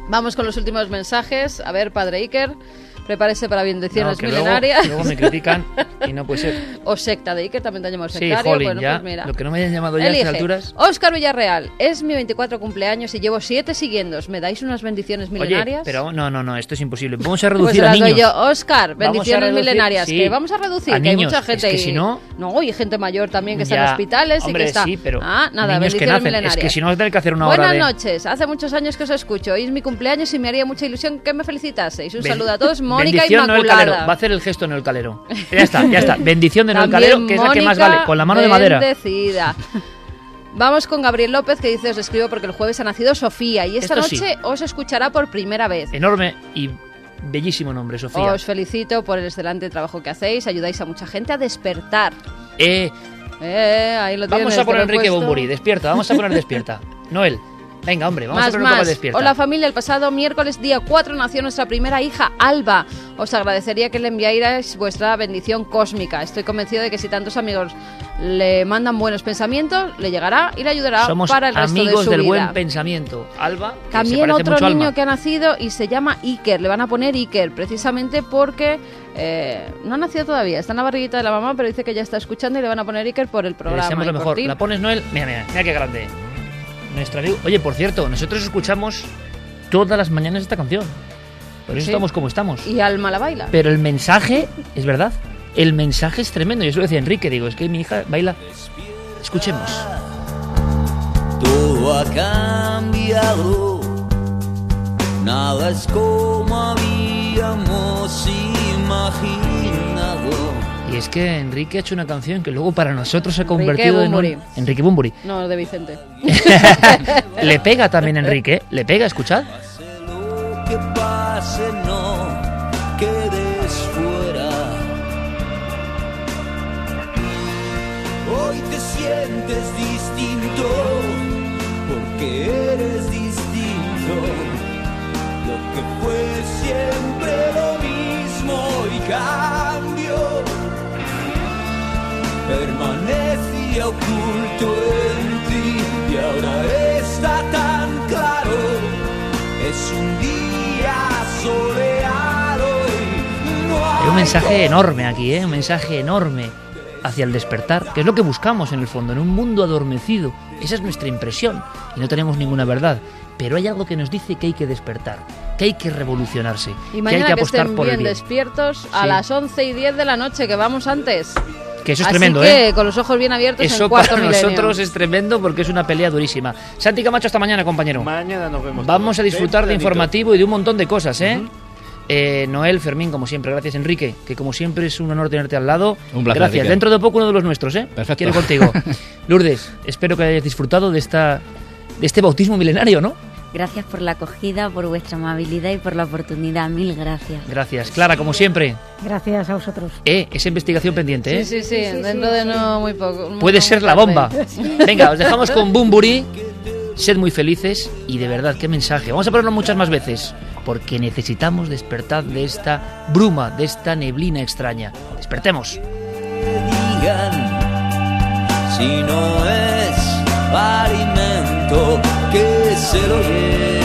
Vamos con los últimos mensajes. A ver, padre Iker. Prepárese para bendiciones no, que milenarias. Luego, luego, me critican y no puede ser. O secta de Iker, también te han llamado sí, sectario. Jolín, bueno, ya, pues mira. Lo que no me hayan llamado ya Elige. a estas alturas. Oscar Villarreal, es mi 24 cumpleaños y llevo 7 siguientes. ¿Me dais unas bendiciones milenarias? Oye, pero no, no, no, esto es imposible. Vamos a pues reducir las a niños. yo. Oscar, bendiciones milenarias. Sí, que vamos a reducir, a que niños, hay mucha gente es que si no... No, y gente mayor también que está ya, en hospitales hombre, y que está... sí, pero ah, nada, que bendiciones nacen. milenarias. Es que si no, tener que hacer una Buenas hora de... noches, hace muchos años que os escucho. Hoy es mi cumpleaños y me haría mucha ilusión que me felicitaseis. Un saludo a todos. Mónica Bendición Noel. Calero. Va a hacer el gesto Noel Calero. Ya está, ya está. Bendición de Noel Calero, que es la que más vale, con la mano de madera. Vamos con Gabriel López que dice os escribo porque el jueves ha nacido Sofía y esta Esto sí. noche os escuchará por primera vez. Enorme y Bellísimo nombre, Sofía. Os felicito por el excelente trabajo que hacéis. Ayudáis a mucha gente a despertar. Eh, Eh, ahí lo vamos tienes, a te poner Enrique. Bomburi, despierta, vamos a poner despierta. Noel, venga, hombre, vamos a Más, un poco más. despierta. Hola familia, el pasado miércoles día 4 nació nuestra primera hija, Alba. Os agradecería que le enviarais vuestra bendición cósmica. Estoy convencido de que si tantos amigos le mandan buenos pensamientos, le llegará y le ayudará Somos para el resto de amigos su del vida. buen pensamiento. Alba, que También otro mucho a niño Alma. que ha nacido y se llama Iker. Le van a poner Iker precisamente porque eh, no ha nacido todavía. Está en la barriguita de la mamá, pero dice que ya está escuchando y le van a poner Iker por el Le programa. deseamos lo mejor. La pones, Noel. Mira, mira, mira qué grande. Nuestra amigo- Oye, por cierto, nosotros escuchamos todas las mañanas esta canción. Por eso Sí. estamos como estamos. Y Alma la baila. Pero el mensaje, es verdad, el mensaje es tremendo. Yo se lo decía a Enrique, digo, es que mi hija baila. Escuchemos. Todo ha cambiado, nada es como habíamos imaginado. Y es que Enrique ha hecho una canción que luego para nosotros se ha convertido en un... Enrique Bumburi. No, de Vicente. Le pega también a Enrique, ¿eh? le pega, escuchad. Que pase, no mensaje enorme aquí, ¿eh? un mensaje enorme hacia el despertar, que es lo que buscamos en el fondo, en un mundo adormecido. Esa es nuestra impresión y no tenemos ninguna verdad. Pero hay algo que nos dice que hay que despertar, que hay que revolucionarse, Y que hay mañana que que, apostar estén por el bien bien. despiertos a Sí. las 11 y 10 de la noche, que vamos antes. Que eso es Así tremendo, que ¿eh? con los ojos bien abiertos Eso en cuarto para milenio. nosotros es tremendo porque es una pelea durísima. Santi Camacho, hasta mañana, compañero. Mañana nos vemos. Vamos a disfrutar de informativo y de un montón de cosas, ¿eh? Eh, Noel, Fermín, como siempre, gracias Enrique, que como siempre es un honor tenerte al lado. Un placer, Gracias. Enrique. Dentro de poco uno de los nuestros, ¿eh? Perfecto. Quiero contigo. Lourdes, espero que hayas disfrutado de esta de este bautismo milenario, ¿no? Gracias por la acogida, por vuestra amabilidad y por la oportunidad. Mil gracias. Gracias. Clara, como siempre. Gracias a vosotros. Eh, esa investigación pendiente, ¿eh? Sí, sí, sí, dentro de no muy poco. Puede ser la bomba. Venga, os dejamos con Bumburi. Sed muy felices y de verdad, qué mensaje. Vamos a ponerlo muchas más veces, porque necesitamos despertar de esta bruma, de esta neblina extraña. Despertemos. si no es alimento que se.